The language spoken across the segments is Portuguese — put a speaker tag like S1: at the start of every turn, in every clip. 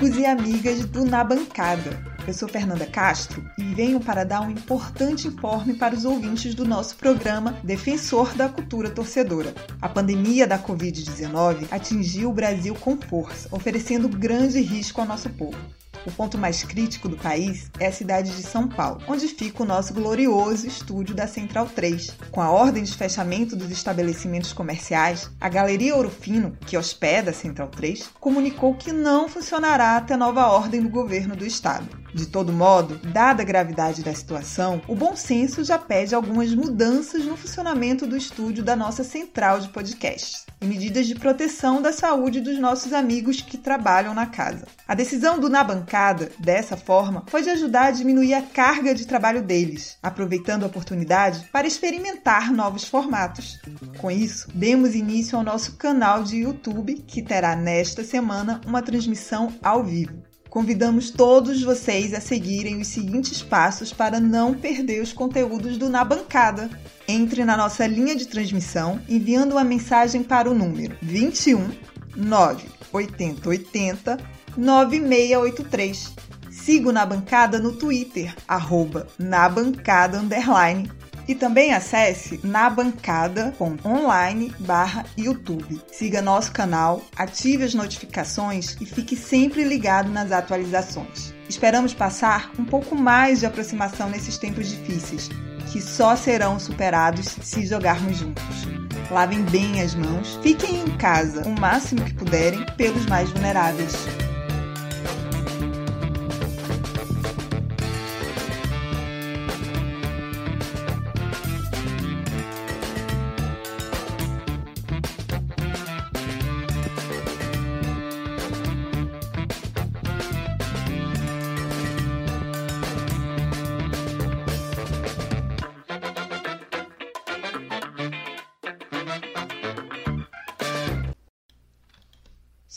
S1: amigos e amigas do Na Bancada. Eu sou Fernanda Castro e venho para dar um importante informe para os ouvintes do nosso programa Defensor da Cultura Torcedora. A pandemia da Covid-19 atingiu o Brasil com força, oferecendo grande risco ao nosso povo. O ponto mais crítico do país é a cidade de São Paulo, onde fica o nosso glorioso estúdio da Central 3. Com a ordem de fechamento dos estabelecimentos comerciais, a Galeria Ouro Fino, que hospeda a Central 3, comunicou que não funcionará até nova ordem do governo do estado. De todo modo, dada a gravidade da situação, o bom senso já pede algumas mudanças no funcionamento do estúdio da nossa central de podcasts e medidas de proteção da saúde dos nossos amigos que trabalham na casa. A decisão do Na Bancada, dessa forma, pode ajudar a diminuir a carga de trabalho deles, aproveitando a oportunidade para experimentar novos formatos. Com isso, demos início ao nosso canal de YouTube, que terá nesta semana uma transmissão ao vivo. Convidamos todos vocês a seguirem os seguintes passos para não perder os conteúdos do Na Bancada. Entre na nossa linha de transmissão enviando uma mensagem para o número 21 98080 9683. Siga o Na Bancada no Twitter, arroba na bancada underline e também acesse nabancada.online barra YouTube. Siga nosso canal, ative as notificações e fique sempre ligado nas atualizações. Esperamos passar um pouco mais de aproximação nesses tempos difíceis, que só serão superados se jogarmos juntos. Lavem bem as mãos, fiquem em casa o máximo que puderem pelos mais vulneráveis.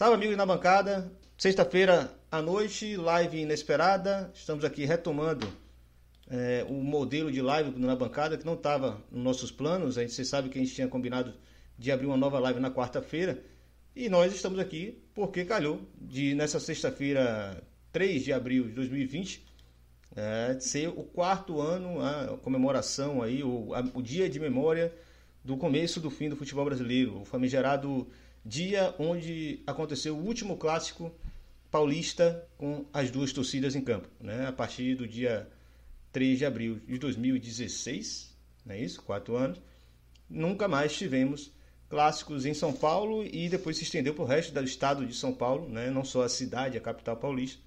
S2: Salve, amigos na bancada. Sexta-feira à noite, live inesperada. Estamos aqui retomando é, o modelo de live na bancada que não estava nos nossos planos. A gente, você sabe que a gente tinha combinado de abrir uma nova live na quarta-feira. E nós estamos aqui porque calhou de, nessa sexta-feira, 3 de abril de 2020, é, ser o quarto ano, a comemoração aí, o, a, o dia de memória do começo do fim do futebol brasileiro. O famigerado dia onde aconteceu o último clássico paulista com as duas torcidas em campo, né? A partir do dia 3 de abril de 2016, não é isso? Quatro anos. Nunca mais tivemos clássicos em São Paulo e depois se estendeu para o resto do estado de São Paulo, né? não só a cidade, a capital paulista,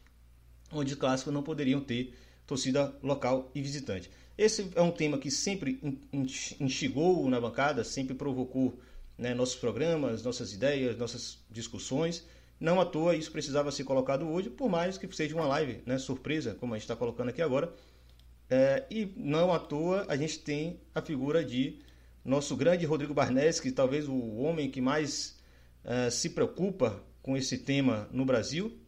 S2: onde os clássicos não poderiam ter torcida local e visitante. Esse é um tema que sempre instigou na bancada, sempre provocou né, nossos programas, nossas ideias, nossas discussões. Não à toa isso precisava ser colocado hoje, por mais que seja uma live né, surpresa, como a gente está colocando aqui agora. É, e não à toa a gente tem a figura de nosso grande Rodrigo Barnes, que talvez o homem que mais é, se preocupa com esse tema no Brasil.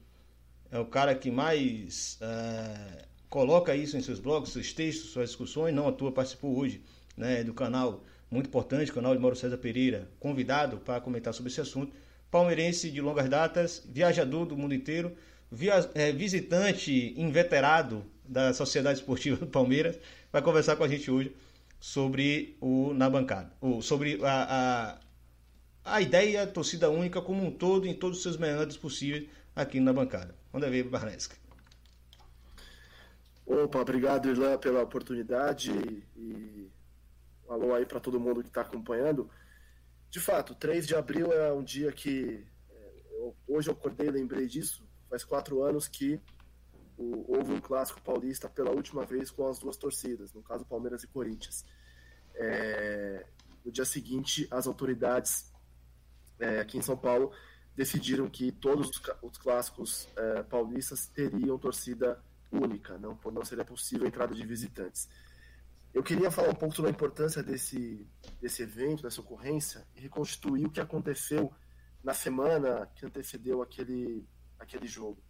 S2: É o cara que mais é, coloca isso em seus blogs, seus textos, suas discussões. Não à toa participou hoje né, do canal muito importante, canal de Mauro César Pereira, convidado para comentar sobre esse assunto. Palmeirense de longas datas, viajador do mundo inteiro, via, é, visitante inveterado da Sociedade Esportiva do Palmeiras, vai conversar com a gente hoje sobre o Na Bancada, ou sobre a, a, a ideia torcida única como um todo, em todos os seus meandros possíveis aqui na bancada. Manda ver, Barnesca.
S3: Opa, obrigado, Irlan, pela oportunidade e um alô aí para todo mundo que está acompanhando. De fato, 3 de abril é um dia que é, eu, hoje eu acordei lembrei disso. Faz quatro anos que o, houve um clássico paulista pela última vez com as duas torcidas, no caso Palmeiras e Corinthians. É, no dia seguinte, as autoridades é, aqui em São Paulo decidiram que todos os clássicos é, paulistas teriam torcida única, não, não seria possível a entrada de visitantes. Eu queria falar um pouco sobre a importância desse, desse evento, dessa ocorrência, e reconstituir o que aconteceu na semana que antecedeu aquele, aquele jogo.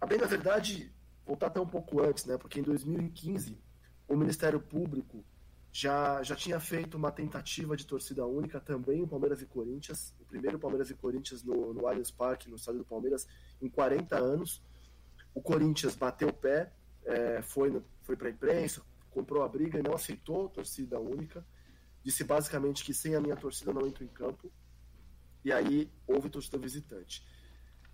S3: A bem, na verdade, voltar até um pouco antes, né? porque em 2015 o Ministério Público já, já tinha feito uma tentativa de torcida única também o Palmeiras e Corinthians, o primeiro Palmeiras e Corinthians no, no Allianz Parque, no estádio do Palmeiras, em 40 anos. O Corinthians bateu o pé, é, foi, foi para a imprensa, comprou a briga e não aceitou torcida única. Disse basicamente que sem a minha torcida não entro em campo. E aí houve torcida visitante.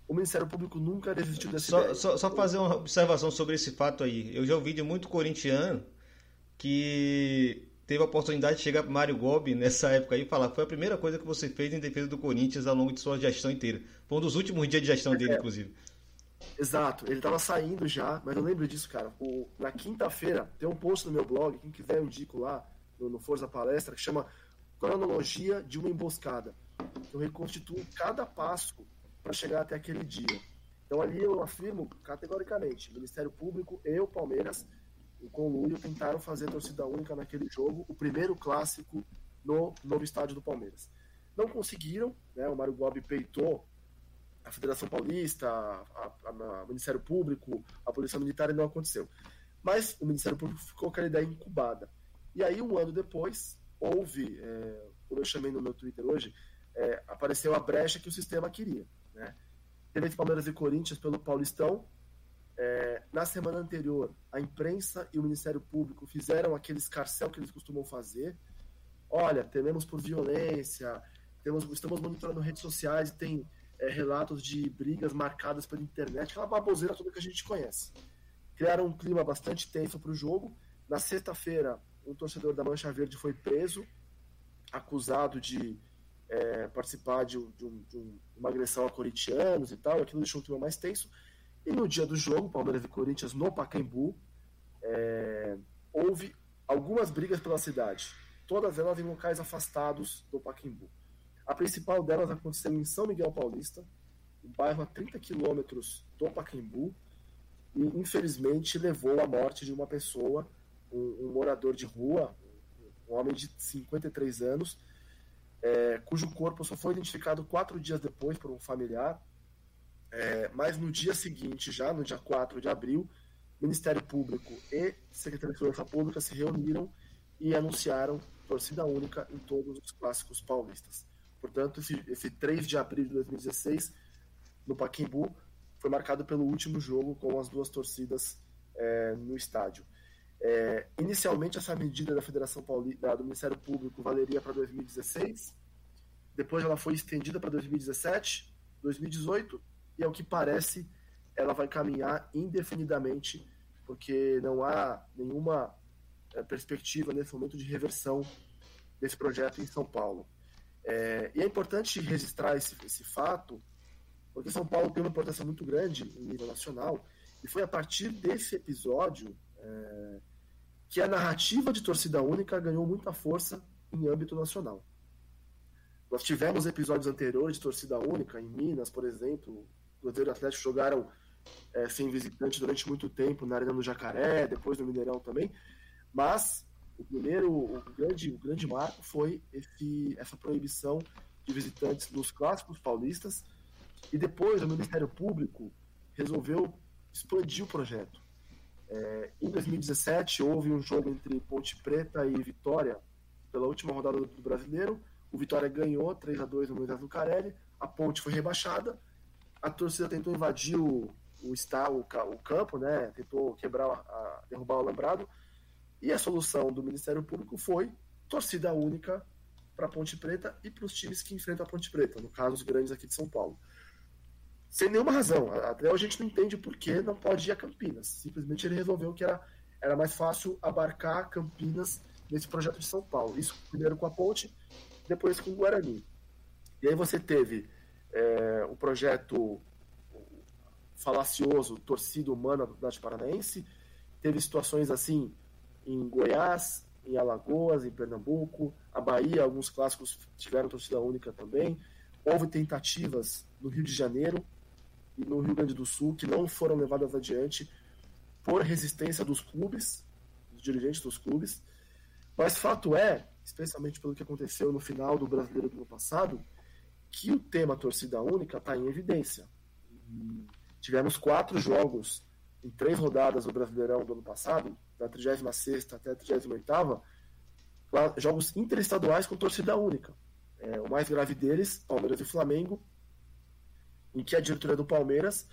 S3: O Ministério Público nunca desistiu dessa
S2: só,
S3: ideia.
S2: Só, só fazer uma observação sobre esse fato aí. Eu já ouvi de muito corintiano que teve a oportunidade de chegar para Mário Gobi nessa época aí e falar foi a primeira coisa que você fez em defesa do Corinthians ao longo de sua gestão inteira. Foi um dos últimos dias de gestão dele, é. inclusive.
S3: Exato, ele estava saindo já, mas eu lembro disso, cara. O, na quinta-feira tem um post no meu blog, quem quiser eu indico lá no, no Força Palestra, que chama Cronologia de uma Emboscada. Eu reconstituo cada passo para chegar até aquele dia. Então ali eu afirmo categoricamente, Ministério Público e o Palmeiras, o Lúlio, tentaram fazer torcida única naquele jogo, o primeiro clássico no novo estádio do Palmeiras. Não conseguiram, né? O Mário Gobi peitou a Federação Paulista, o Ministério Público, a Polícia Militar e não aconteceu. Mas o Ministério Público ficou com aquela ideia incubada. E aí, um ano depois, houve, é, como eu chamei no meu Twitter hoje, é, apareceu a brecha que o sistema queria. Né? Teve Palmeiras e Corinthians pelo Paulistão. É, na semana anterior, a imprensa e o Ministério Público fizeram aquele escarcel que eles costumam fazer. Olha, tememos por violência, temos, estamos monitorando redes sociais tem é, relatos de brigas marcadas pela internet, aquela baboseira toda que a gente conhece. Criaram um clima bastante tenso para o jogo. Na sexta-feira, um torcedor da Mancha Verde foi preso, acusado de é, participar de, um, de, uma agressão a corintianos e tal. Aquilo deixou o clima mais tenso. E no dia do jogo, Palmeiras e Corinthians no Pacaembu, é, houve algumas brigas pela cidade, todas elas em locais afastados do Pacaembu. A principal delas aconteceu em São Miguel Paulista, um bairro a 30 quilômetros do Pacaembu, e infelizmente levou à morte de uma pessoa, um, um morador de rua, um homem de 53 anos, é, cujo corpo só foi identificado quatro dias depois por um familiar, é, mas no dia seguinte, já no dia 4 de abril, Ministério Público e Secretaria de Segurança Pública se reuniram e anunciaram torcida única em todos os clássicos paulistas. Portanto, esse, esse 3 de abril de 2016, no Paquimbu, foi marcado pelo último jogo com as duas torcidas é, no estádio. É, inicialmente, essa medida da Federação Paulista, do Ministério Público, valeria para 2016. Depois, ela foi estendida para 2017, 2018 e, ao que parece, ela vai caminhar indefinidamente, porque não há nenhuma é, perspectiva nesse momento de reversão desse projeto em São Paulo. É, e é importante registrar esse, esse fato, porque São Paulo tem uma importância muito grande em nível nacional, e foi a partir desse episódio é, que a narrativa de torcida única ganhou muita força em âmbito nacional. Nós tivemos episódios anteriores de torcida única, em Minas, por exemplo, Cruzeiro e Atlético jogaram é, sem visitante durante muito tempo na Arena do Jacaré, depois no Mineirão também, mas o primeiro, o grande, o grande marco foi esse, essa proibição de visitantes nos clássicos paulistas e depois o Ministério Público resolveu expandir o projeto. É, em 2017 houve um jogo entre Ponte Preta e Vitória pela última rodada do Brasileiro. O Vitória ganhou 3 a 2 no Moisés Lucarelli. A Ponte foi rebaixada. A torcida tentou invadir o, o, o, o campo, né? Tentou quebrar, a, derrubar o alambrado e a solução do Ministério Público foi torcida única para a Ponte Preta e para os times que enfrentam a Ponte Preta, no caso os grandes aqui de São Paulo. Sem nenhuma razão. Até hoje a gente não entende por que não pode ir a Campinas. Simplesmente ele resolveu que era, era mais fácil abarcar Campinas nesse projeto de São Paulo. Isso primeiro com a Ponte, depois com o Guarani. E aí você teve é, o projeto falacioso Torcida Humana do Paranaense, teve situações assim em Goiás, em Alagoas, em Pernambuco, a Bahia, alguns clássicos tiveram torcida única também. Houve tentativas no Rio de Janeiro e no Rio Grande do Sul que não foram levadas adiante por resistência dos clubes, dos dirigentes dos clubes. Mas fato é, especialmente pelo que aconteceu no final do Brasileiro do ano passado, que o tema torcida única está em evidência. Tivemos quatro jogos em três rodadas do Brasileirão do ano passado, da 36 até a 38 jogos interestaduais com torcida única. É, o mais grave deles, Palmeiras e Flamengo, em que a diretoria do Palmeiras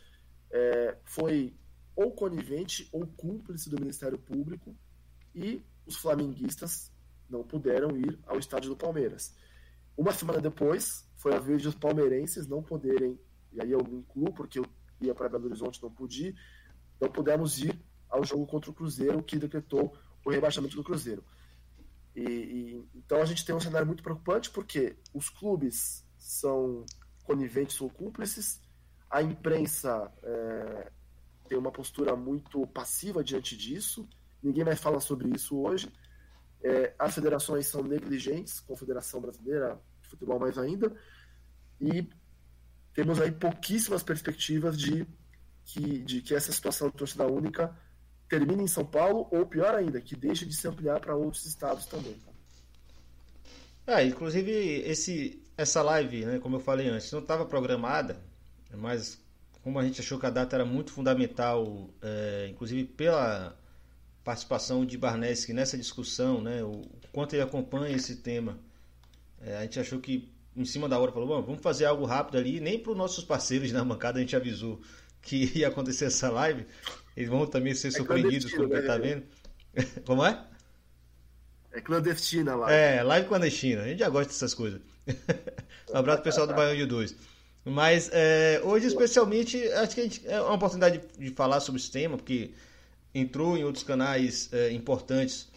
S3: é, foi ou conivente ou cúmplice do Ministério Público e os flamenguistas não puderam ir ao estádio do Palmeiras. Uma semana depois, foi a vez dos palmeirenses não poderem, e aí eu me incluo porque eu ia para Belo Horizonte, não pude, não pudemos ir ao jogo contra o Cruzeiro, que decretou o rebaixamento do Cruzeiro. E, e, então a gente tem um cenário muito preocupante porque os clubes são coniventes ou cúmplices, a imprensa é, tem uma postura muito passiva diante disso, ninguém mais fala sobre isso hoje. É, as federações são negligentes, Confederação Brasileira de Futebol mais ainda, e temos aí pouquíssimas perspectivas de que, de que essa situação de torcida única termine em São Paulo, ou pior ainda, que deixe de se ampliar para outros estados também.
S2: É, inclusive esse, essa live, né, como eu falei antes, não estava programada, mas como a gente achou que a data era muito fundamental, é, inclusive pela participação de Barneski nessa discussão, né, o quanto ele acompanha esse tema, é, a gente achou que em cima da hora falou, vamos fazer algo rápido ali, nem para os nossos parceiros na bancada a gente avisou que ia acontecer essa live, eles vão também ser é surpreendidos quando né? tá vendo. Como é?
S3: É clandestina lá.
S2: É, live clandestina. A gente já gosta dessas coisas. um abraço pro pessoal do Baião de 2. Mas é, hoje, especialmente, acho que a gente, é uma oportunidade de, de, falar sobre esse tema, porque entrou em outros canais é, importantes,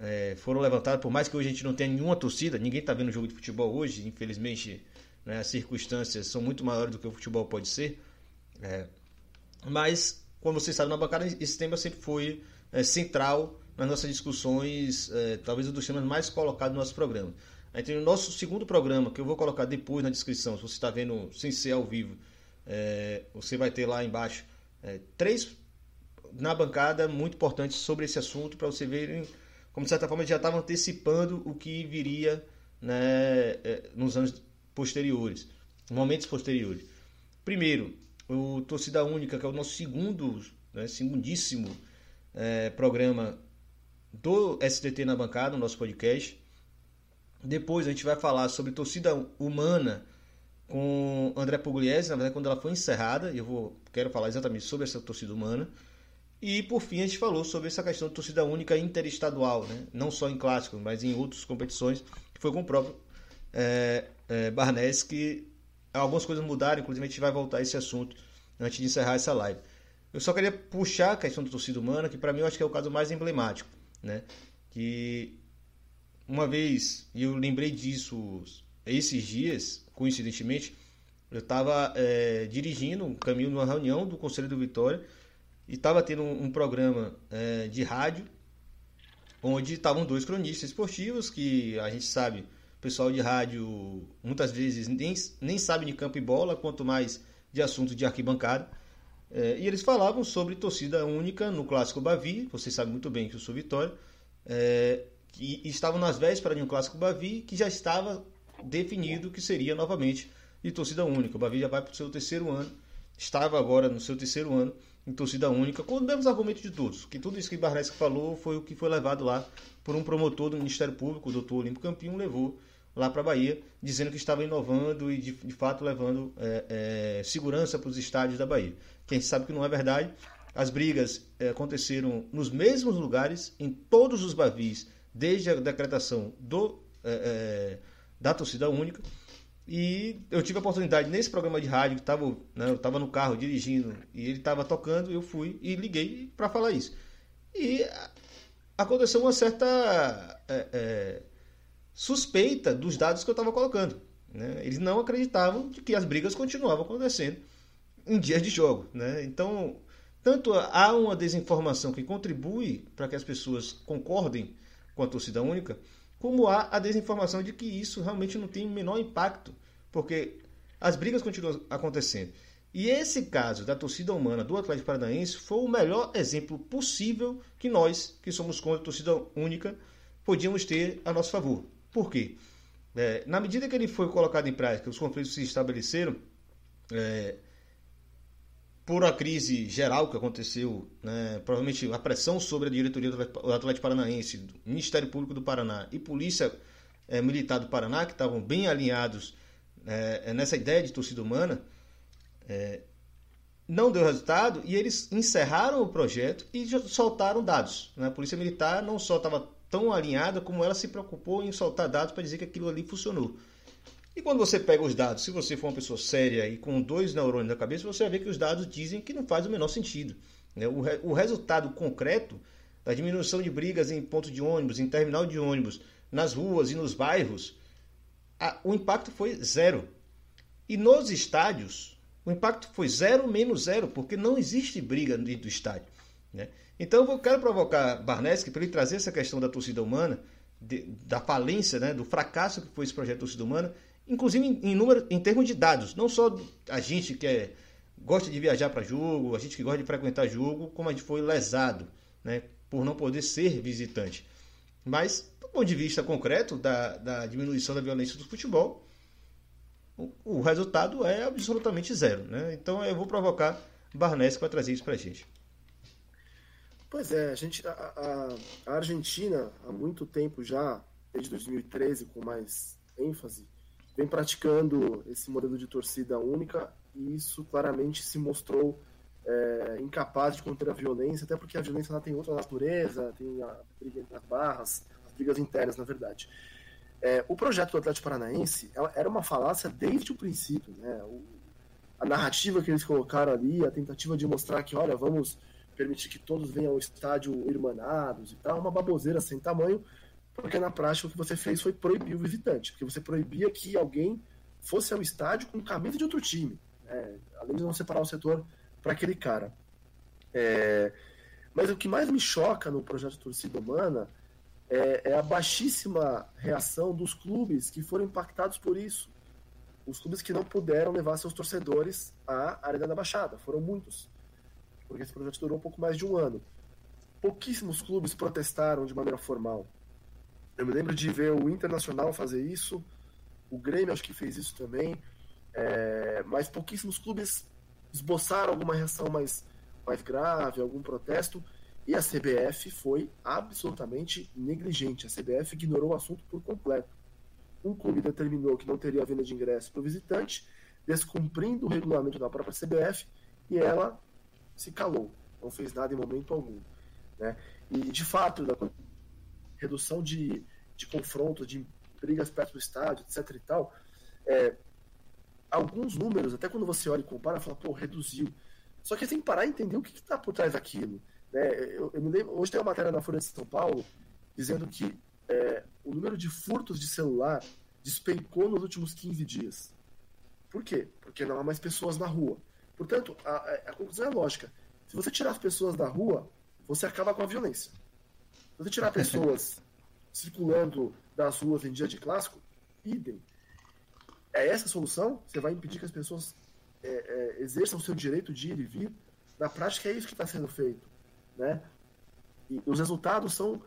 S2: é, foram levantados, por mais que hoje a gente não tenha nenhuma torcida, ninguém está vendo jogo de futebol hoje, infelizmente né, as circunstâncias são muito maiores do que o futebol pode ser. É, mas como vocês sabem, na bancada esse tema sempre foi é, central nas nossas discussões, é, talvez um dos temas mais colocados no nosso programa. Tem o nosso segundo programa, que eu vou colocar depois na descrição, se você está vendo sem ser ao vivo, é, você vai ter lá embaixo é, três na bancada muito importantes sobre esse assunto, para você verem como de certa forma já estava antecipando o que viria né, é, nos anos posteriores, momentos posteriores. Primeiro, o Torcida Única, que é o nosso segundo, né, segundíssimo é, programa do STT na bancada, o nosso podcast. Depois a gente vai falar sobre torcida humana com André Pugliese, na verdade, quando ela foi encerrada, eu vou, quero falar exatamente sobre essa torcida humana. E por fim a gente falou sobre essa questão de torcida única interestadual, né? não só em clássicos, mas em outras competições, que foi com o próprio é, é, Barnes que algumas coisas mudaram, inclusive a gente vai voltar a esse assunto antes de encerrar essa live. Eu só queria puxar a questão da torcida humana, que para mim eu acho que é o caso mais emblemático, né? Que uma vez, e eu lembrei disso esses dias, coincidentemente, eu estava é, dirigindo um caminho numa reunião do Conselho do Vitória e estava tendo um, um programa é, de rádio onde estavam dois cronistas esportivos que a gente sabe pessoal de rádio muitas vezes nem, nem sabe de campo e bola, quanto mais de assunto de arquibancada. É, e eles falavam sobre torcida única no Clássico Bavi, vocês sabem muito bem que eu sou Vitória, é, que estavam nas vésperas de um Clássico Bavi que já estava definido que seria novamente de torcida única. O Bavi já vai para o seu terceiro ano, estava agora no seu terceiro ano em torcida única, com os mesmos argumentos de todos, que tudo isso que Barnesca falou foi o que foi levado lá por um promotor do Ministério Público, o doutor Olimpo Campinho, levou lá para a Bahia, dizendo que estava inovando e de, de fato levando é, é, segurança para os estádios da Bahia. Quem sabe que não é verdade. As brigas é, aconteceram nos mesmos lugares, em todos os bavis, desde a decretação do, é, é, da torcida única. E eu tive a oportunidade nesse programa de rádio, que tava, né, eu estava no carro dirigindo e ele estava tocando, eu fui e liguei para falar isso. E aconteceu uma certa é, suspeita dos dados que eu estava colocando. Né? Eles não acreditavam de que as brigas continuavam acontecendo em dias de jogo. Né? Então, tanto há uma desinformação que contribui para que as pessoas concordem com a torcida única, como há a desinformação de que isso realmente não tem o menor impacto, porque as brigas continuam acontecendo. E esse caso da torcida humana do Atlético Paranaense foi o melhor exemplo possível que nós, que somos contra a torcida única, podíamos ter a nosso favor. Por quê? É, na medida que ele foi colocado em prática, os conflitos se estabeleceram, é, por a crise geral que aconteceu, né, provavelmente a pressão sobre a diretoria do Atlético Paranaense, do Ministério Público do Paraná e Polícia é, Militar do Paraná, que estavam bem alinhados é, nessa ideia de torcida humana, é, não deu resultado e eles encerraram o projeto e soltaram dados. Né? A Polícia Militar não só estava tão alinhada como ela se preocupou em soltar dados para dizer que aquilo ali funcionou. E quando você pega os dados, se você for uma pessoa séria e com dois neurônios na cabeça, você vai ver que os dados dizem que não faz o menor sentido. Né? O, re o resultado concreto da diminuição de brigas em ponto de ônibus, em terminal de ônibus, nas ruas e nos bairros, a, o impacto foi zero. E nos estádios, o impacto foi zero menos zero, porque não existe briga dentro do estádio. Né? Então eu quero provocar Barneski para ele trazer essa questão da torcida humana, de, da falência, né, do fracasso que foi esse projeto torcida humana, inclusive em, em, número, em termos de dados, não só a gente que é, gosta de viajar para jogo, a gente que gosta de frequentar jogo, como a gente foi lesado né, por não poder ser visitante. Mas, do ponto de vista concreto da, da diminuição da violência do futebol, o, o resultado é absolutamente zero. Né? Então eu vou provocar Barnes para trazer isso para a gente.
S3: Pois é, a, gente, a, a, Argentina, há muito tempo já, desde 2013, com mais ênfase, vem praticando esse modelo de torcida única e isso claramente se mostrou é, incapaz de conter a violência, até porque a violência tem outra natureza, tem a briga nas barras, as brigas internas, na verdade. É, o projeto do Atlético Paranaense era uma falácia desde o princípio. Né? O, a narrativa que eles colocaram ali, a tentativa de mostrar que, olha, vamos permitir que todos venham ao estádio irmanados e tal, uma baboseira sem tamanho, porque na prática o que você fez foi proibir o visitante, porque você proibia que alguém fosse ao estádio com camisa de outro time, né? além de não separar o setor para aquele cara. É... Mas o que mais me choca no projeto Torcida Humana é, é, a baixíssima reação dos clubes que foram impactados por isso. Os clubes que não puderam levar seus torcedores à Arena da Baixada, foram muitos, porque esse projeto durou um pouco mais de um ano. Pouquíssimos clubes protestaram de maneira formal. Eu me lembro de ver o Internacional fazer isso, o Grêmio acho que fez isso também, é, mas pouquíssimos clubes esboçaram alguma reação mais, mais grave, algum protesto, e a CBF foi absolutamente negligente. A CBF ignorou o assunto por completo. Um clube determinou que não teria venda de ingresso para o visitante, descumprindo o regulamento da própria CBF, e ela se calou, não fez nada em momento algum. Né? E, de fato, da redução de, de confrontos, de brigas perto do estádio, etc. e tal, é, alguns números, até quando você olha e compara, fala, pô, reduziu. Só que você tem que parar e entender o que está por trás daquilo. Né? Eu, eu, me lembro, hoje tem uma matéria na Folha de São Paulo dizendo que é, o número de furtos de celular despencou nos últimos 15 dias. Por quê? Porque não há mais pessoas na rua. Portanto, a, a conclusão é lógica. Se você tirar as pessoas da rua, você acaba com a violência. Se você tirar pessoas circulando das ruas em dia de clássico, idem. É essa a solução? Você vai impedir que as pessoas é, é, exerçam o seu direito de ir e vir? Na prática, é isso que está sendo feito. Né? E os resultados são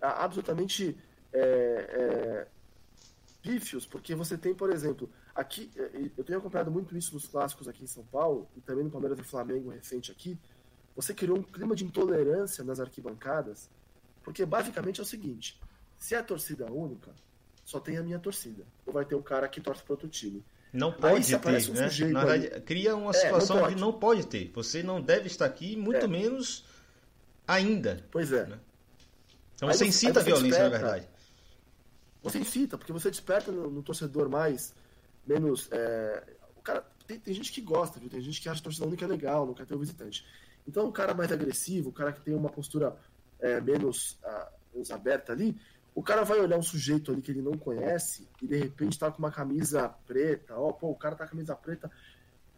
S3: absolutamente é, é, pífios, porque você tem, por exemplo, aqui, é, eu tenho acompanhado muito isso nos clássicos aqui em São Paulo, e também no Palmeiras e Flamengo recente aqui, você criou um clima de intolerância nas arquibancadas, porque basicamente é o seguinte, se é torcida única, só tem a minha torcida. Ou vai ter um cara que torce para outro time.
S2: Não pode ter, um né? Na verdade, cria uma situação é, não de não pode ter. Você não deve estar aqui, muito é. menos ainda.
S3: Pois é. Né?
S2: Então aí você incita a violência, desperta, na verdade.
S3: Você incita, porque você desperta no, no torcedor mais, menos. É, o cara tem, tem, gente que gosta, viu? Tem gente que acha a torcida única legal, não quer ter o visitante. Então o cara mais agressivo, o cara que tem uma postura é, menos, uh, menos aberta ali, o cara vai olhar um sujeito ali que ele não conhece e de repente tá com uma camisa preta, ó, pô, o cara tá com camisa preta,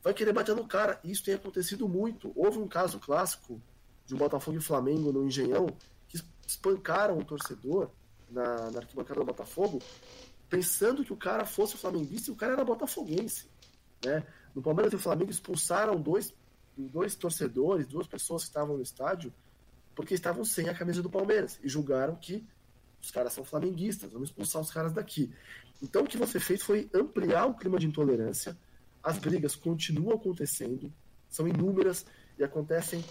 S3: vai querer bater no cara. Isso tem acontecido muito. Houve um caso clássico de um Botafogo e Flamengo no Engenhão, que espancaram o torcedor na, na arquibancada do Botafogo, pensando que o cara fosse flamenguista e o cara era botafoguense. Né? No Palmeiras e Flamengo expulsaram dois, dois torcedores, duas pessoas que estavam no estádio, porque estavam sem a camisa do Palmeiras e julgaram que os caras são flamenguistas, vamos expulsar os caras daqui. Então o que você fez foi ampliar o clima de intolerância, as brigas continuam acontecendo, são inúmeras e acontecem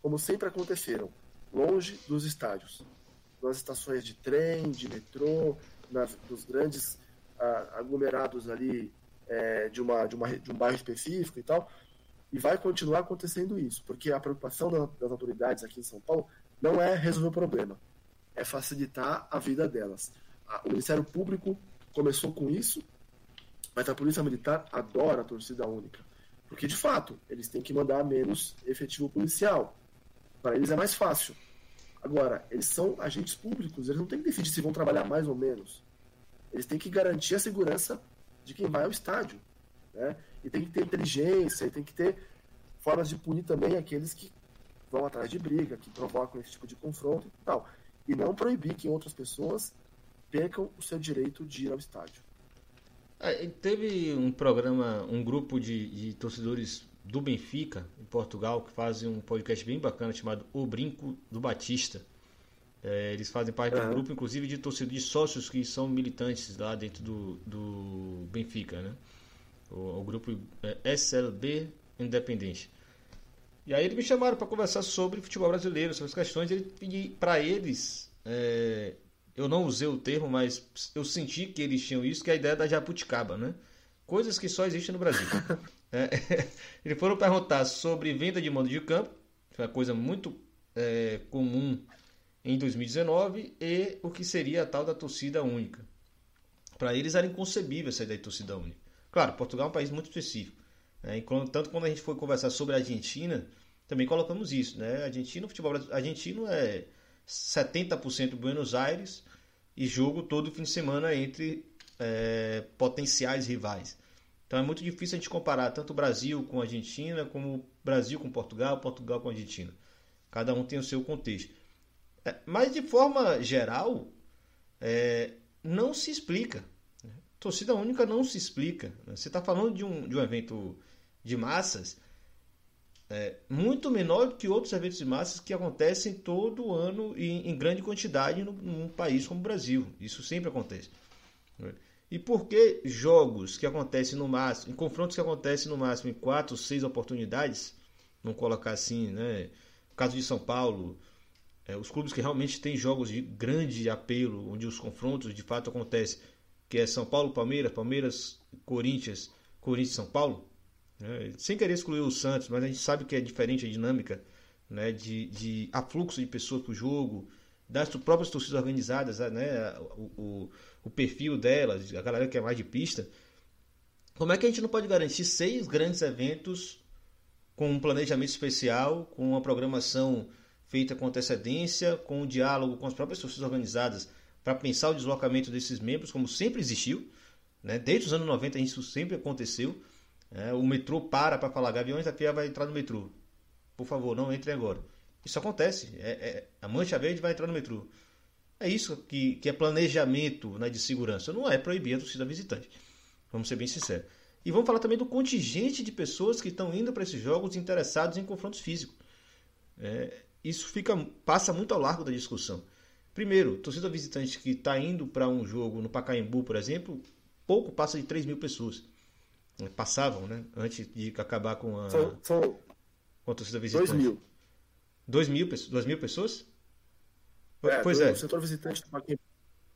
S3: como sempre aconteceram, longe dos estádios, nas estações de trem, de metrô, nas, nos grandes ah, aglomerados ali é, de, uma, de, uma, de um bairro específico e tal. E vai continuar acontecendo isso, porque a preocupação das autoridades aqui em São Paulo não é resolver o problema, é facilitar a vida delas. O Ministério Público começou com isso, mas a Polícia Militar adora a torcida única. Porque, de fato, eles têm que mandar menos efetivo policial. Para eles é mais fácil. Agora, eles são agentes públicos, eles não têm que decidir se vão trabalhar mais ou menos. Eles têm que garantir a segurança de quem vai ao estádio. Né? E tem que ter inteligência, e tem que ter formas de punir também aqueles que vão atrás de briga, que provocam esse tipo de confronto e tal. E não proibir que outras pessoas percam o seu direito de ir ao estádio.
S2: É, teve um programa, um grupo de, de, torcedores do Benfica, em Portugal, que fazem um podcast bem bacana chamado O Brinco do Batista. É, eles fazem parte uhum. do grupo, inclusive, de torcedores de sócios que são militantes lá dentro do, do Benfica, né? O, o grupo é SLB Independente. E aí eles me chamaram para conversar sobre futebol brasileiro, sobre as questões. Ele pedi para eles é, eu não usei o termo, mas eu senti que eles tinham isso, que é a ideia da jabuticaba, né? Coisas que só existem no Brasil. é, eles foram perguntar sobre venda de mando de campo, que é uma coisa muito é, comum em 2019, e o que seria a tal da torcida única. Para eles era inconcebível essa ideia de torcida única. Claro, Portugal é um país muito específico. Né? Tanto quando a gente foi conversar sobre a Argentina, também colocamos isso. Né? Argentina, o futebol argentino é 70% Buenos Aires e jogo todo fim de semana entre é, potenciais rivais. Então é muito difícil a gente comparar tanto o Brasil com a Argentina, como o Brasil com Portugal, Portugal com a Argentina. Cada um tem o seu contexto. É, mas de forma geral, é, não se explica. Torcida única não se explica. Você está falando de um, de um evento de massas é, muito menor do que outros eventos de massas que acontecem todo ano em, em grande quantidade num país como o Brasil. Isso sempre acontece. E por que jogos que acontecem no máximo, em confrontos que acontecem no máximo em quatro, seis oportunidades, não colocar assim, né? No caso de São Paulo, é, os clubes que realmente têm jogos de grande apelo, onde os confrontos de fato acontecem, que é São Paulo, Palmeiras, Palmeiras, Corinthians, Corinthians, São Paulo, né? Sem querer excluir o Santos, mas a gente sabe que é diferente a dinâmica né? de, de afluxo de pessoas para o jogo, das próprias torcidas organizadas, né? o, o, o perfil delas, a galera que é mais de pista. Como é que a gente não pode garantir seis grandes eventos com um planejamento especial, com uma programação feita com antecedência, com um diálogo com as próprias torcidas organizadas para pensar o deslocamento desses membros, como sempre existiu, né? desde os anos 90 isso sempre aconteceu. É, o metrô para para falar, Gaviões da Fiel vai entrar no metrô. Por favor, não entre agora. Isso acontece. É, é, a Mancha Verde vai entrar no metrô. É isso que, que é planejamento né, de segurança. Não é proibir a torcida visitante. Vamos ser bem sinceros. E vamos falar também do contingente de pessoas que estão indo para esses jogos interessados em confrontos físicos. É, isso fica passa muito ao largo da discussão. Primeiro, torcida visitante que está indo para um jogo no Pacaembu, por exemplo, pouco passa de 3 mil pessoas. Né, passavam, né? Antes de acabar com a,
S3: são, são
S2: com a torcida visitante. 2 mil. 2 mil, dois mil pessoas?
S3: É, pois é. O setor visitante do Paquim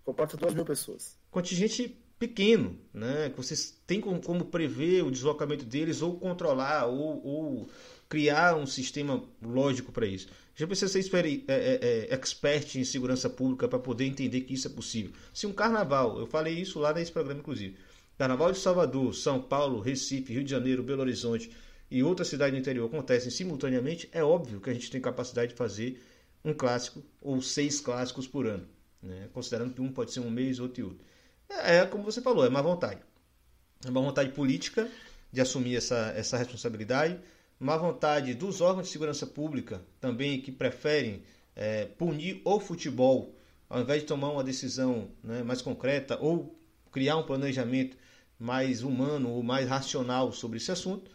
S3: comporta 2 mil pessoas.
S2: Contingente pequeno, né? Que vocês têm como, como, prever o deslocamento deles ou controlar ou, ou criar um sistema lógico para isso. Já precisa ser é, é, é, expert em segurança pública para poder entender que isso é possível. Se um carnaval, eu falei isso lá nesse programa, inclusive, Carnaval de Salvador, São Paulo, Recife, Rio de Janeiro, Belo Horizonte e outras cidades do interior acontecem simultaneamente, é óbvio que a gente tem capacidade de fazer um clássico ou seis clássicos por ano, né? considerando que um pode ser um mês, outro e outro. É, é como você falou, é má vontade. É má vontade política de assumir essa, essa responsabilidade, má vontade dos órgãos de segurança pública também que preferem é, punir o futebol ao invés de tomar uma decisão né, mais concreta ou criar um planejamento mais humano ou mais racional sobre esse assunto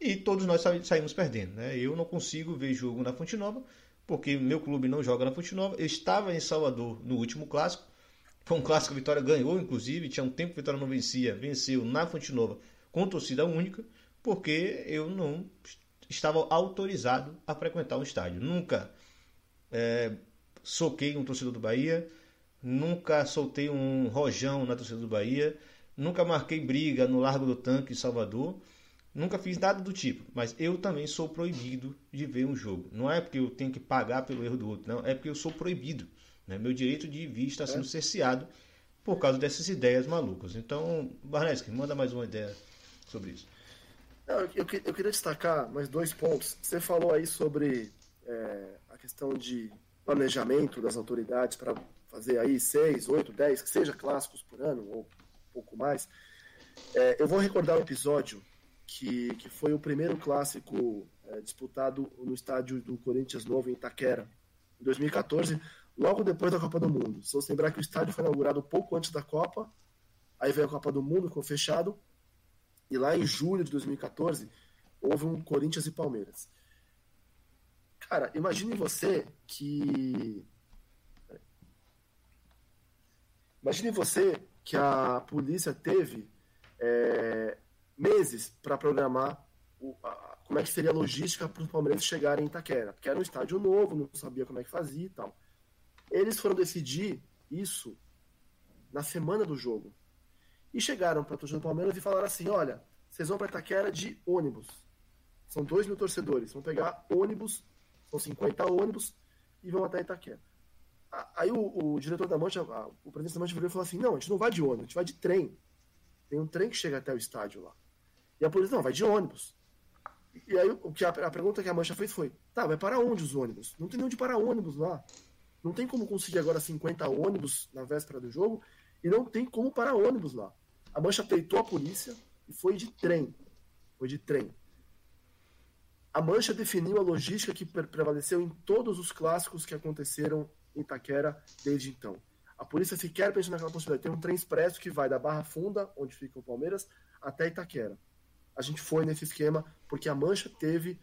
S2: e todos nós saímos perdendo. Né? Eu não consigo ver jogo na Fonte Nova porque meu clube não joga na Fonte Nova. Eu estava em Salvador no último clássico. Foi um clássico que Vitória ganhou, inclusive. Tinha um tempo que Vitória não vencia. Venceu na Fonte Nova com torcida única, porque eu não estava autorizado a frequentar um estádio. Nunca é, soquei um torcedor do Bahia, nunca soltei um rojão na torcida do Bahia, nunca marquei briga no Largo do Tanque em Salvador, nunca fiz nada do tipo. Mas eu também sou proibido de ver um jogo. Não é porque eu tenho que pagar pelo erro do outro, não, é porque eu sou proibido. Né? Meu direito de vir está sendo é. cerceado por causa dessas ideias malucas. Então, Barneski, manda mais uma ideia sobre isso.
S3: Eu, eu, eu, queria destacar mais dois pontos. Você falou aí sobre é, a questão de planejamento das autoridades para fazer aí seis, oito, dez, que seja clássicos por ano ou um pouco mais. É, eu vou recordar um episódio que, que foi o primeiro clássico é, disputado no estádio do Corinthians Novo em Itaquera, em 2014, logo depois da Copa do Mundo. Se você lembrar que o estádio foi inaugurado pouco antes da Copa, aí veio a Copa do Mundo, ficou fechado, e lá em julho de 2014 houve um Corinthians e Palmeiras. Cara, imagine você que. Imagine você que a polícia teve é, meses para programar o, a, como é que seria a logística para os palmeirenses chegarem em Itaquera, porque era um estádio novo, não sabia como é que fazia e tal. Eles foram decidir isso na semana do jogo. E chegaram para a torcida do Palmeiras e falaram assim: olha, vocês vão para Itaquera de ônibus. São dois mil torcedores. Vão pegar ônibus são 50 ônibus e vão até Itaquera. Aí o, o diretor da Mancha, o presidente da Mancha e falou assim: não, a gente não vai de ônibus, a gente vai de trem. Tem um trem que chega até o estádio lá. E a polícia, não, vai de ônibus. E aí o que a, a pergunta que a Mancha fez foi: tá, vai para onde os ônibus? Não tem onde parar ônibus lá. Não tem como conseguir agora 50 ônibus na véspera do jogo e não tem como parar ônibus lá. A Mancha peitou a polícia e foi de trem. Foi de trem. A Mancha definiu a logística que prevaleceu em todos os clássicos que aconteceram em Itaquera desde então. A polícia sequer pensou naquela possibilidade. Tem um trem expresso que vai da Barra Funda, onde fica o Palmeiras, até Itaquera. A gente foi nesse esquema porque a Mancha teve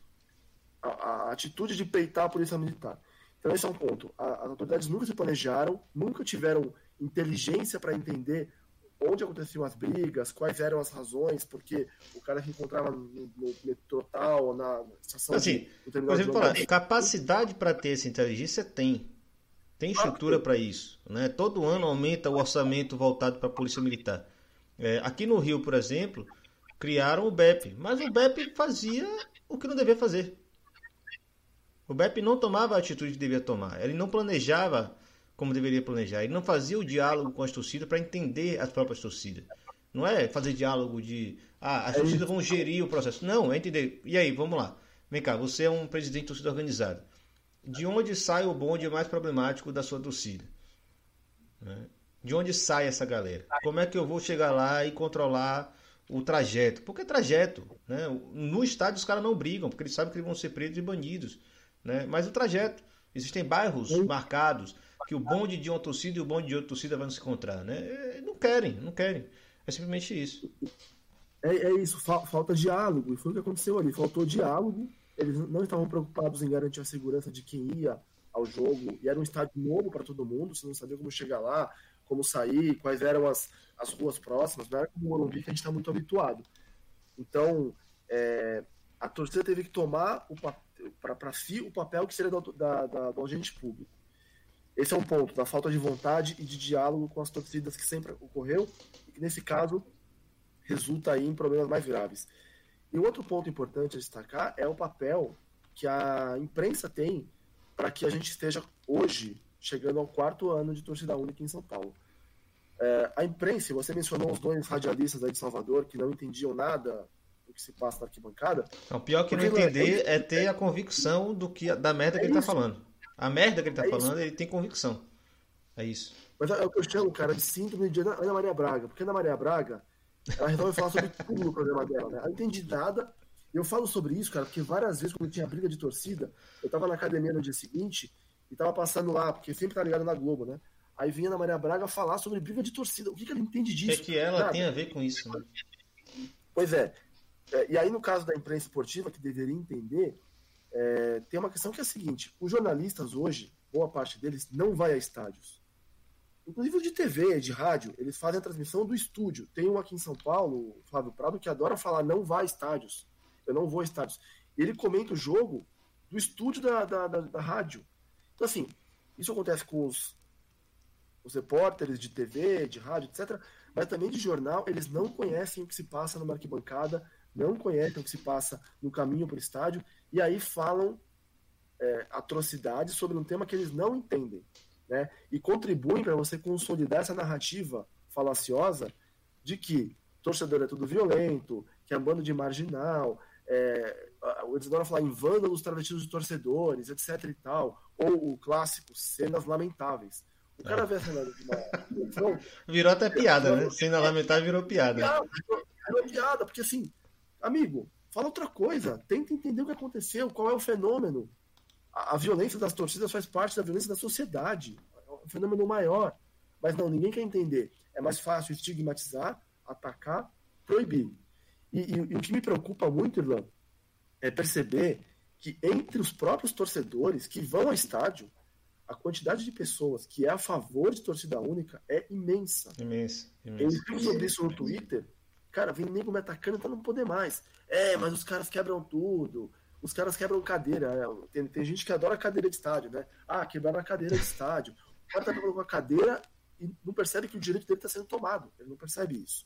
S3: a, a atitude de peitar a polícia militar. Então esse é um ponto. A, as autoridades nunca se planejaram, nunca tiveram inteligência para entender onde aconteciam as brigas, quais eram as razões, porque o cara se encontrava no, no metrô tal, na estação
S2: assim, de, por exemplo, falar, capacidade para ter essa inteligência tem. Tem estrutura para isso. Né? Todo ano aumenta o orçamento voltado para a Polícia Militar. É, aqui no Rio, por exemplo, criaram o BEP, mas o BEP fazia o que não devia fazer. O BEP não tomava a atitude que devia tomar. Ele não planejava como deveria planejar. Ele não fazia o diálogo com as torcidas para entender as próprias torcidas. Não é fazer diálogo de ah, as é torcidas vão gerir o processo. Não, é entender. E aí, vamos lá. Vem cá, você é um presidente de torcida organizada. De onde sai o bonde mais problemático da sua torcida? Né? De onde sai essa galera? Como é que eu vou chegar lá e controlar o trajeto? Porque é trajeto. Né? No estádio os caras não brigam, porque eles sabem que eles vão ser presos e banidos. Né? Mas o trajeto. Existem bairros marcados que o bonde de uma torcida e o bonde de outra torcida vão se encontrar, né? É, não querem, não querem. É simplesmente isso.
S3: É, é isso, falta diálogo. E foi o que aconteceu ali. Faltou diálogo. Eles não estavam preocupados em garantir a segurança de quem ia ao jogo. E era um estádio novo para todo mundo. Você não sabia como chegar lá, como sair, quais eram as, as ruas próximas. Não era como o Morumbi que a gente está muito habituado. Então, é, a torcida teve que tomar para si o papel que seria do, da, da, do agente público. Esse é um ponto da falta de vontade e de diálogo com as torcidas que sempre ocorreu e que, nesse caso, resulta aí em problemas mais graves. E outro ponto importante a destacar é o papel que a imprensa tem para que a gente esteja hoje chegando ao quarto ano de torcida única em São Paulo. É, a imprensa, você mencionou os dois radialistas aí de Salvador que não entendiam nada do que se passa na arquibancada.
S2: O pior que não entender é, é, ter a convicção do que da merda é que ele está falando. A merda que ele tá é falando, isso. ele tem convicção. É isso.
S3: Mas é o que eu chamo, cara, de síndrome de Ana Maria Braga. Porque Ana Maria Braga, ela resolve falar sobre tudo no programa dela, né? Ela não entende nada. Eu falo sobre isso, cara, porque várias vezes, quando tinha briga de torcida, eu tava na academia no dia seguinte e tava passando lá, porque sempre tá ligado na Globo, né? Aí vinha Ana Maria Braga falar sobre briga de torcida. O que, que ela entende disso?
S2: É que ela Nada. tem a ver com isso, né?
S3: Pois é. é. E aí, no caso da imprensa esportiva, que deveria entender, é, tem uma questão que é a seguinte: os jornalistas hoje, boa parte deles, não vai a estádios. Inclusive de TV, de rádio, eles fazem a transmissão do estúdio. Tem um aqui em São Paulo, o Flávio Prado, que adora falar não vá a estádios. Eu não vou a estádios. ele comenta o jogo do estúdio da, da, da, da rádio. Então, assim, isso acontece com os, os repórteres de TV, de rádio, etc., mas também de jornal, eles não conhecem o que se passa numa arquibancada, não conhecem o que se passa no caminho para o estádio, e aí falam é, atrocidades sobre um tema que eles não entendem. Né? E contribuem para você consolidar essa narrativa falaciosa de que torcedor é tudo violento, que é um bando de marginal, é, o Isidoro falar em vândalos travestidos de torcedores, etc e tal, ou o clássico, cenas lamentáveis. O cara é. vê a cena de
S2: uma Virou até piada, né? Cena lamentável virou piada.
S3: Virou, virou piada, porque assim, amigo, fala outra coisa, tenta entender o que aconteceu, qual é o fenômeno. A, a violência das torcidas faz parte da violência da sociedade, é um fenômeno maior. Mas não, ninguém quer entender. É mais fácil estigmatizar, atacar, proibir. E, e, e o que me preocupa muito, Irlan, é perceber que entre os próprios torcedores que vão ao estádio, a quantidade de pessoas que é a favor de torcida única é imensa.
S2: Imensa.
S3: Eu escrevo sobre isso no Twitter. Cara, vem nego me atacando então não poder mais. É, mas os caras quebram tudo. Os caras quebram cadeira. É, tem, tem gente que adora cadeira de estádio, né? Ah, quebraram a cadeira de estádio. O cara tá com a cadeira e não percebe que o direito dele está sendo tomado. Ele não percebe isso.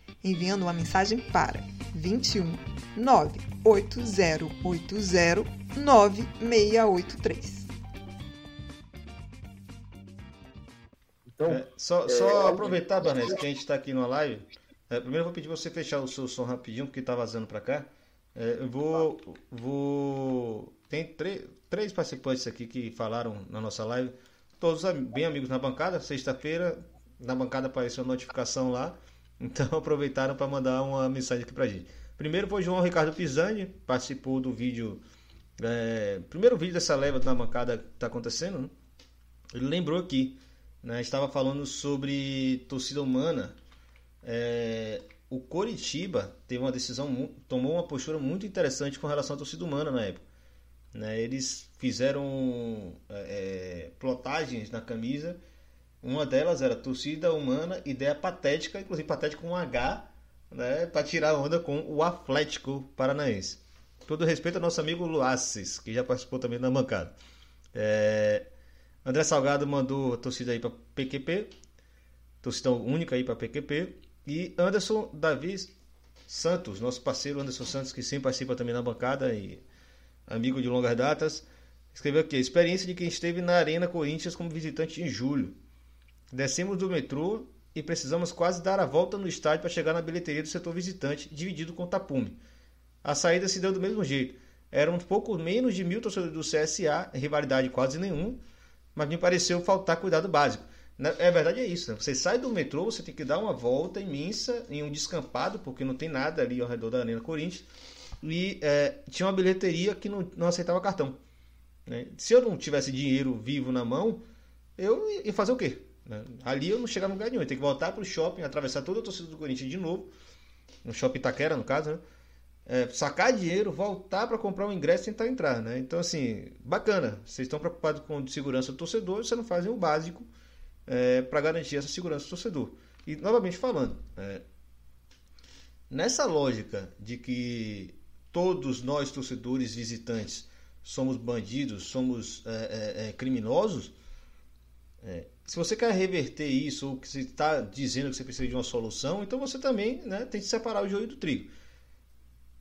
S1: enviando uma mensagem para 21 98080 9683.
S2: Então, é, só, só é, aproveitar, Barnes, que a gente está aqui na live. É, primeiro eu vou pedir você fechar o seu som rapidinho, porque está vazando para cá. É, eu vou, vou. Tem três participantes aqui que falaram na nossa live, todos bem amigos na bancada. Sexta-feira, na bancada apareceu a notificação lá. Então aproveitaram para mandar uma mensagem aqui para gente. Primeiro foi João Ricardo Pisani, participou do vídeo. É, primeiro vídeo dessa leva da bancada que está acontecendo. Né? Ele lembrou aqui, né, estava falando sobre torcida humana. É, o Coritiba teve uma decisão, tomou uma postura muito interessante com relação à torcida humana na época. Né, eles fizeram é, é plotagens na camisa uma delas era torcida humana, ideia patética, inclusive patética com um H, né, para tirar onda com o Atlético Paranaense. Todo respeito ao nosso amigo Luaces, que já participou também da bancada. É... André Salgado mandou a torcida aí para PQP, torcida única aí para PQP. E Anderson Davi Santos, nosso parceiro Anderson Santos, que sempre participa também na bancada e amigo de longas datas, escreveu aqui: a experiência de quem esteve na Arena Corinthians como visitante em julho. Descemos do metrô e precisamos quase dar a volta no estádio para chegar na bilheteria do setor visitante, dividido com o Tapume. A saída se deu do mesmo jeito. Eram um pouco menos de mil torcedores do CSA, rivalidade quase nenhum, mas me pareceu faltar cuidado básico. É verdade, é isso. Né? Você sai do metrô, você tem que dar uma volta imensa em um descampado, porque não tem nada ali ao redor da Arena Corinthians. E é, tinha uma bilheteria que não, não aceitava cartão. Né? Se eu não tivesse dinheiro vivo na mão, eu ia fazer o quê? Né? Ali eu não chegava no lugar nenhum. Eu tenho que voltar para o shopping, atravessar toda a torcida do Corinthians de novo. No shopping Itaquera, no caso, né? É, sacar dinheiro, voltar para comprar um ingresso e tentar entrar, né? Então, assim, bacana. Vocês estão preocupados com segurança do torcedor, vocês não fazem o básico é, para garantir essa segurança do torcedor. E, novamente falando, é, nessa lógica de que todos nós, torcedores visitantes, somos bandidos, somos é, é, é criminosos, se você quer reverter isso, ou que você está dizendo que você precisa de uma solução, então você também né, tem que separar o joio do trigo.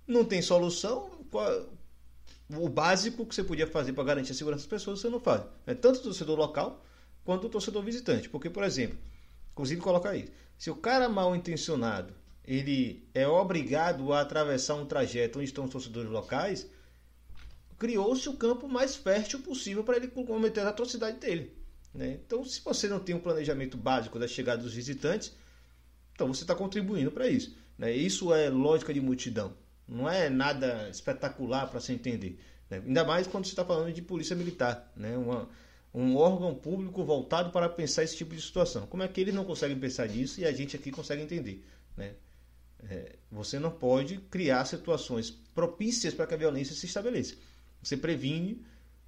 S2: Não tem solução, o básico que você podia fazer para garantir a segurança das pessoas, você não faz. É tanto o torcedor local quanto o torcedor visitante. Porque, por exemplo, inclusive colocar isso. Se o cara mal intencionado ele é obrigado a atravessar um trajeto onde estão os torcedores locais, criou-se o campo mais fértil possível para ele cometer a atrocidade dele. Né? Então, se você não tem um planejamento básico da chegada dos visitantes, então você está contribuindo para isso. Né? Isso é lógica de multidão. Não é nada espetacular para se entender. Né? Ainda mais quando você está falando de polícia militar, né? Uma, um órgão público voltado para pensar esse tipo de situação. Como é que eles não conseguem pensar nisso e a gente aqui consegue entender? Né? É, você não pode criar situações propícias para que a violência se estabeleça. Você previne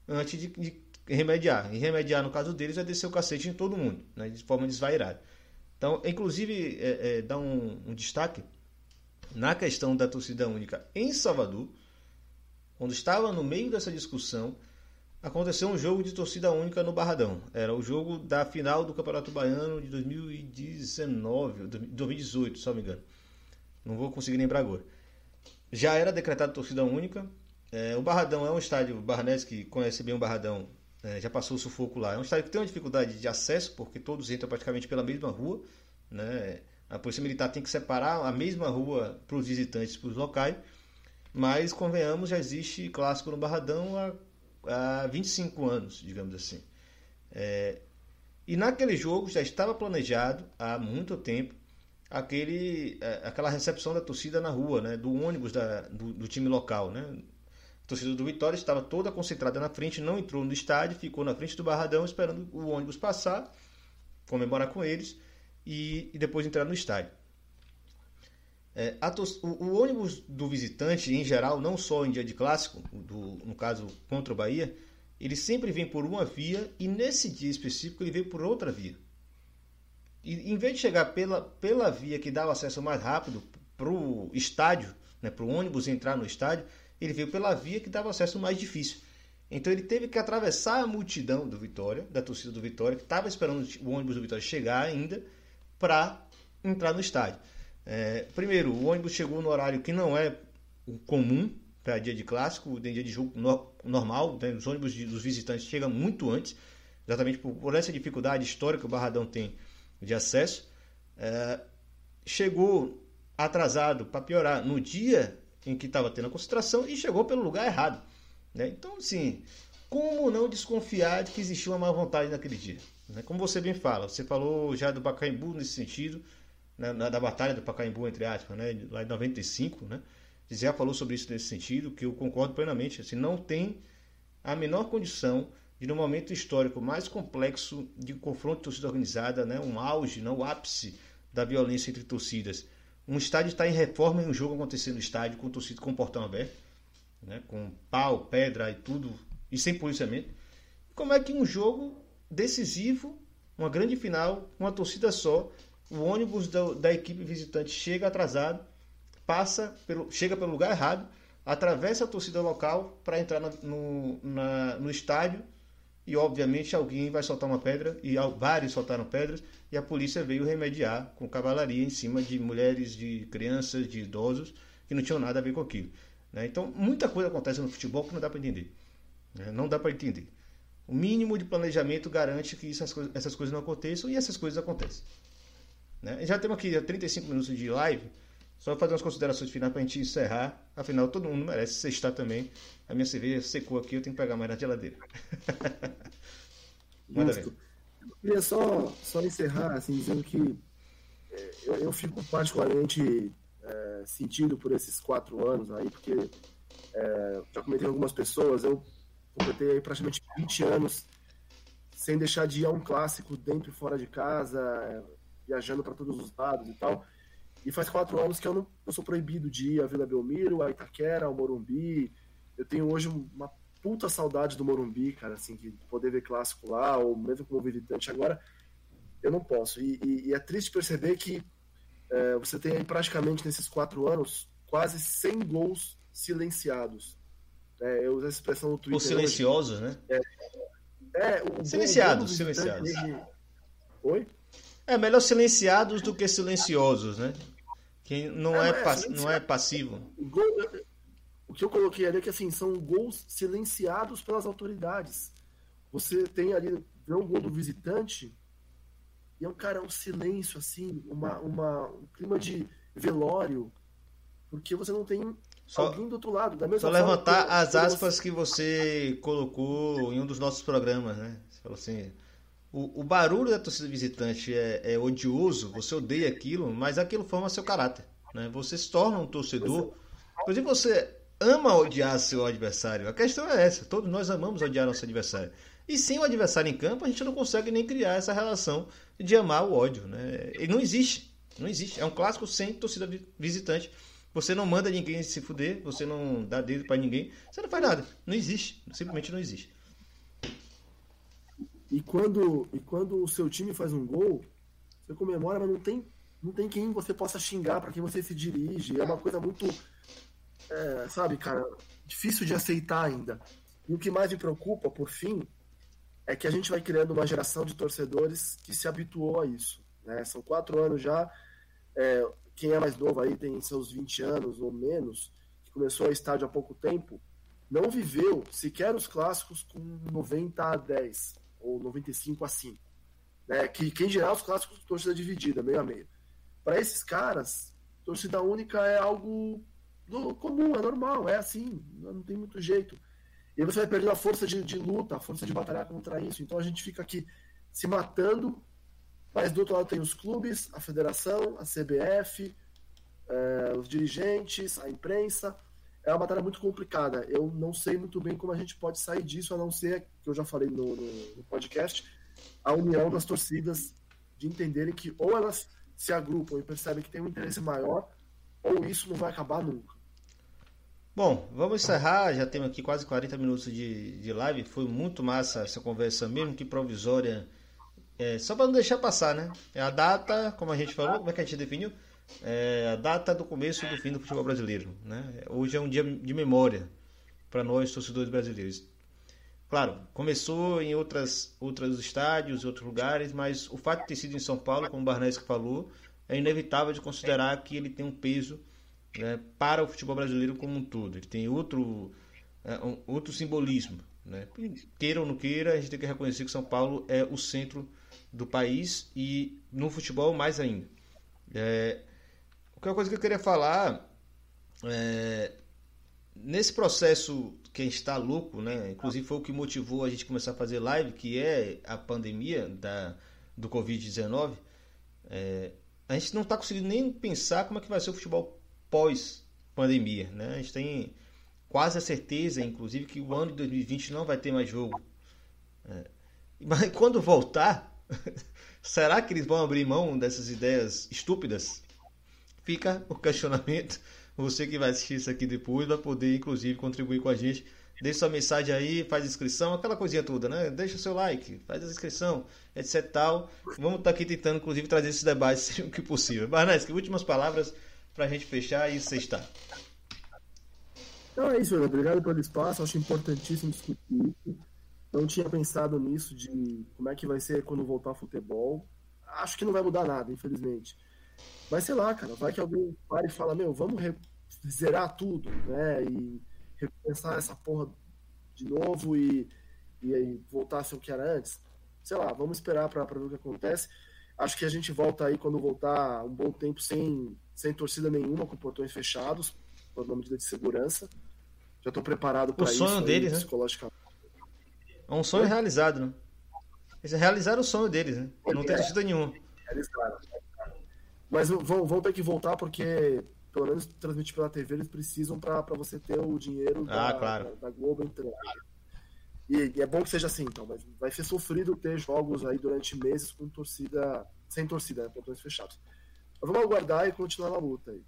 S2: antes de, de remediar. E remediar, no caso deles, é descer o cacete em todo mundo, né? de forma desvairada. Então, inclusive, é, é, dá um, um destaque na questão da torcida única em Salvador, quando estava no meio dessa discussão, aconteceu um jogo de torcida única no Barradão. Era o jogo da final do Campeonato Baiano de 2019, 2018, se não me engano. Não vou conseguir lembrar agora. Já era decretado torcida única. É, o Barradão é um estádio, o Barnés que conhece bem o Barradão, é, já passou o sufoco lá. É um estádio que tem uma dificuldade de acesso, porque todos entram praticamente pela mesma rua. Né? A Polícia Militar tem que separar a mesma rua para os visitantes, para os locais. Mas, convenhamos, já existe clássico no Barradão há há 25 anos, digamos assim. É, e naquele jogo já estava planejado há muito tempo aquele, é, aquela recepção da torcida na rua, né, do ônibus da, do, do, time local. Né? Torcida do Vitória estava toda concentrada na frente, não entrou no estádio, ficou na frente do Barradão esperando o ônibus passar, comemorar com eles e, e depois entrar no estádio. É, o, o, ônibus do visitante, em geral, não só em dia de clássico, do, no caso contra o Bahia, ele sempre vem por uma via e nesse dia específico ele veio por outra via. E em vez de chegar pela, pela via que dava acesso mais rápido para o estádio, né, para o ônibus entrar no estádio, ele veio pela via que dava acesso mais difícil. Então ele teve que atravessar a multidão do Vitória, da torcida do Vitória, que estava esperando o ônibus do Vitória chegar ainda, para entrar no estádio. É, primeiro, o ônibus chegou no horário que não é comum para dia de clássico, tem dia de jogo no, normal, né? os ônibus de, dos visitantes chegam muito antes, exatamente por, por, essa dificuldade histórica que o Barradão tem de acesso. É, chegou atrasado para piorar no dia em que estava tendo a concentração e chegou pelo lugar errado. Né? Então, assim, como não desconfiar de que existiu uma má vontade naquele dia? Né? Como você bem fala, você falou já do Pacaembu nesse sentido, né, da batalha do Pacaembu, entre aspas, né, lá em 95, né? Você já falou sobre isso nesse sentido, que eu concordo plenamente. Assim, não tem a menor condição de, no momento histórico mais complexo de confronto de torcida organizada, né, um auge, não, o ápice da violência entre torcidas, um estádio está em reforma e um jogo acontecendo no estádio com torcida com portão aberto, né, com pau, pedra e tudo, e sem policiamento. Como é que um jogo decisivo, uma grande final, uma torcida só, o ônibus da, da equipe visitante chega atrasado, passa pelo, chega pelo lugar errado, atravessa a torcida local para entrar no, na, no estádio e obviamente alguém vai soltar uma pedra e vários soltaram pedras e a polícia veio remediar com cavalaria em cima de mulheres, de crianças, de idosos que não tinham nada a ver com aquilo. Né? Então muita coisa acontece no futebol que não dá para entender, né? não dá para entender. O mínimo de planejamento garante que essas, coisas não aconteçam e essas coisas acontecem. Né? Já temos aqui 35 minutos de live. Só fazer umas considerações finais para a gente encerrar. Afinal, todo mundo merece sextar também. A minha cerveja secou aqui, eu tenho que pegar mais na geladeira.
S3: Manda ver. Eu queria só, só encerrar assim, dizendo que é, eu, eu, fico particularmente é, sentido por esses quatro anos aí, porque é, já comentei com algumas pessoas, eu completei praticamente 20 anos sem deixar de ir a um clássico dentro e fora de casa, é, viajando para todos os lados e tal. E faz quatro anos que eu não eu sou proibido de ir a Vila Belmiro, a Itaquera, ao Morumbi. Eu tenho hoje uma puta saudade do Morumbi, cara, assim, de poder ver clássico lá, ou mesmo como visitante. Agora, eu não posso. E, e, e é triste perceber que é, você tem aí praticamente nesses quatro anos quase 100 gols silenciados. É, eu uso essa expressão no Twitter.
S2: Os silenciosos,
S3: hoje.
S2: né?
S3: É, é
S2: silenciados, silenciados.
S3: Oi?
S2: É melhor silenciados do que silenciosos, né? Que não é, é, é não é passivo.
S3: O que eu coloquei ali é que assim, são gols silenciados pelas autoridades. Você tem ali, vê um gol do visitante, e é um cara, um silêncio, assim, uma, uma, um clima de velório, porque você não tem só, alguém do outro lado. Da
S2: mesma só levantar que, as aspas você... que você colocou em um dos nossos programas, né? Você falou assim, o, o barulho da torcida visitante é, é, odioso, você odeia aquilo, mas aquilo forma seu caráter. Né? Você se torna um torcedor Inclusive, você ama odiar seu adversário. A questão é essa. Todos nós amamos odiar nosso adversário. E sem o adversário em campo, a gente não consegue nem criar essa relação de amar o ódio. Né? Ele não existe. Não existe. É um clássico sem torcida visitante. Você não manda ninguém se fuder, você não dá dedo para ninguém, você não faz nada. Não existe. Simplesmente não existe.
S3: E quando, e quando o seu time faz um gol, você comemora, mas não tem, não tem quem você possa xingar, para quem você se dirige. É uma coisa muito, é, sabe, cara, difícil de aceitar ainda. E o que mais me preocupa, por fim, é que a gente vai criando uma geração de torcedores que se habituou a isso. Né? São quatro anos já. É, quem é mais novo aí tem seus 20 anos ou menos, que começou a estádio há pouco tempo, não viveu sequer os clássicos com 90 a 10 ou 95 a 5. Né? Que quem dirá os clássicos torcida dividida, meio a meio. Para esses caras, torcida única é algo comum, é normal, é assim, não tem muito jeito. E você vai perder a força de, de luta, a força de batalhar contra isso. Então a gente fica aqui se matando, mas do outro lado tem os clubes, a federação, a CBF, é, os dirigentes, a imprensa é uma batalha muito complicada. Eu não sei muito bem como a gente pode sair disso, a não ser, que eu já falei no, no, no podcast, a união das torcidas de entenderem que ou elas se agrupam e percebem que tem um interesse maior, ou isso não vai acabar nunca.
S2: Bom, vamos encerrar. Já temos aqui quase 40 minutos de, de live. Foi muito massa essa conversa, mesmo que provisória. É, só para não deixar passar, né? É a data, como a gente falou, como é que a gente definiu? É, a data do começo e do fim do futebol brasileiro. Né? Hoje é um dia de memória para nós, torcedores brasileiros. Claro, começou em outras, outros estádios, outros lugares, mas o fato de ter sido em São Paulo, como o Barnesco falou, é inevitável de considerar que ele tem um peso né, para o futebol brasileiro como um todo. Ele tem outro, é, um, outro simbolismo. Né? Queira ou não queira, a gente tem que reconhecer que São Paulo é o centro do país e no futebol mais ainda. É, uma coisa que eu queria falar é, nesse processo que a gente está louco, né? Inclusive foi o que motivou a gente começar a fazer live, que é a pandemia da, do Covid-19. É, a gente não está conseguindo nem pensar como é que vai ser o futebol pós-pandemia, né? A gente tem quase a certeza, inclusive, que o ano de 2020 não vai ter mais jogo. É, mas quando voltar, será que eles vão abrir mão dessas ideias estúpidas? Fica o questionamento. Você que vai assistir isso aqui depois vai poder, inclusive, contribuir com a gente. Deixe sua mensagem aí, faz inscrição, aquela coisinha toda, né? Deixa o seu like, faz a inscrição, etc tal. Vamos estar tá aqui tentando, inclusive, trazer esses debates sempre que possível. Barnes, que últimas palavras para a gente fechar e sextar.
S3: Então é isso, obrigado pelo espaço, acho importantíssimo discutir isso. Não tinha pensado nisso, de como é que vai ser quando voltar ao futebol. Acho que não vai mudar nada, infelizmente. Mas sei lá, cara, vai que alguém para e fala, meu, vamos zerar tudo, né? E repensar essa porra de novo e, e aí voltar a ser o que era antes. Sei lá, vamos esperar para ver o que acontece. Acho que a gente volta aí quando voltar um bom tempo sem, sem torcida nenhuma, com portões fechados, por uma medida de segurança. Já estou preparado para isso.
S2: O sonho deles, né? Psicologicamente. É um sonho realizado, né? Eles realizaram o sonho deles, né? Não tem é. torcida nenhuma. Realizaram.
S3: Mas vão, vão ter que voltar porque, pelo menos transmitir pela TV, eles precisam para você ter o dinheiro
S2: ah, da, claro.
S3: da, da, Globo entrando. E, e, é bom que seja assim, então, mas vai ser sofrido ter jogos aí durante meses com torcida, sem torcida, né, portões fechados. Mas vamos aguardar e continuar na luta aí.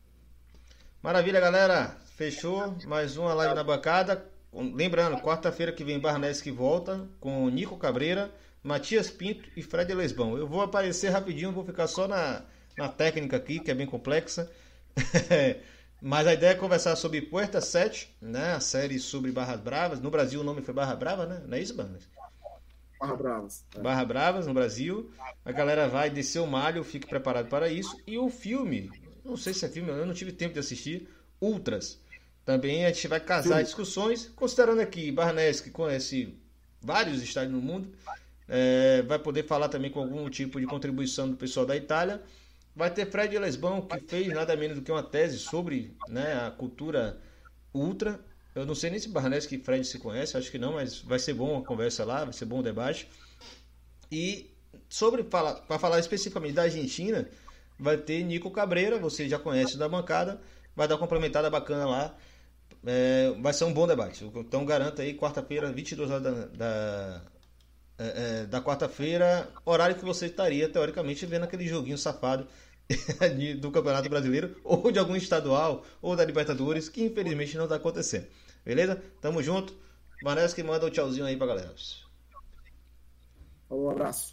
S2: Maravilha, galera. Fechou mais uma live na bancada. Lembrando, quarta-feira que vem Barnes que volta com Nico Cabreira, Matias Pinto e Fred Lesbão. Eu vou aparecer rapidinho, vou ficar só na na técnica aqui, que é bem complexa. Mas a ideia é conversar sobre Puerta 7, né? A série sobre Barras Bravas. No Brasil o nome foi Barra Brava, né? Não é isso, Barras?
S3: Barra Bravas.
S2: É. Barra Bravas, no Brasil. A galera vai descer o malho, fique preparado para isso. E o filme, não sei se é filme, eu não tive tempo de assistir, Ultras. Também a gente vai casar Sim. discussões, considerando aqui Barnes, que conhece vários estádios no mundo, é, vai poder falar também com algum tipo de contribuição do pessoal da Itália. Vai ter Fred Lesbão, que fez nada menos do que uma tese sobre né, a cultura ultra. Eu não sei nem se Barnes que Fred se conhece, acho que não, mas vai ser bom a conversa lá, vai ser bom o debate. E sobre para falar especificamente da Argentina, vai ter Nico Cabreira, você já conhece da bancada, vai dar uma complementada bacana lá. É, vai ser um bom debate. Então garanto aí, quarta-feira, 22 horas da, da, é, é, da quarta-feira, horário que você estaria, teoricamente, vendo aquele joguinho safado do Campeonato Brasileiro, ou de algum estadual, ou da Libertadores, que infelizmente não está acontecendo. Beleza? Tamo junto. Manesque manda um tchauzinho aí pra galera.
S3: Um abraço.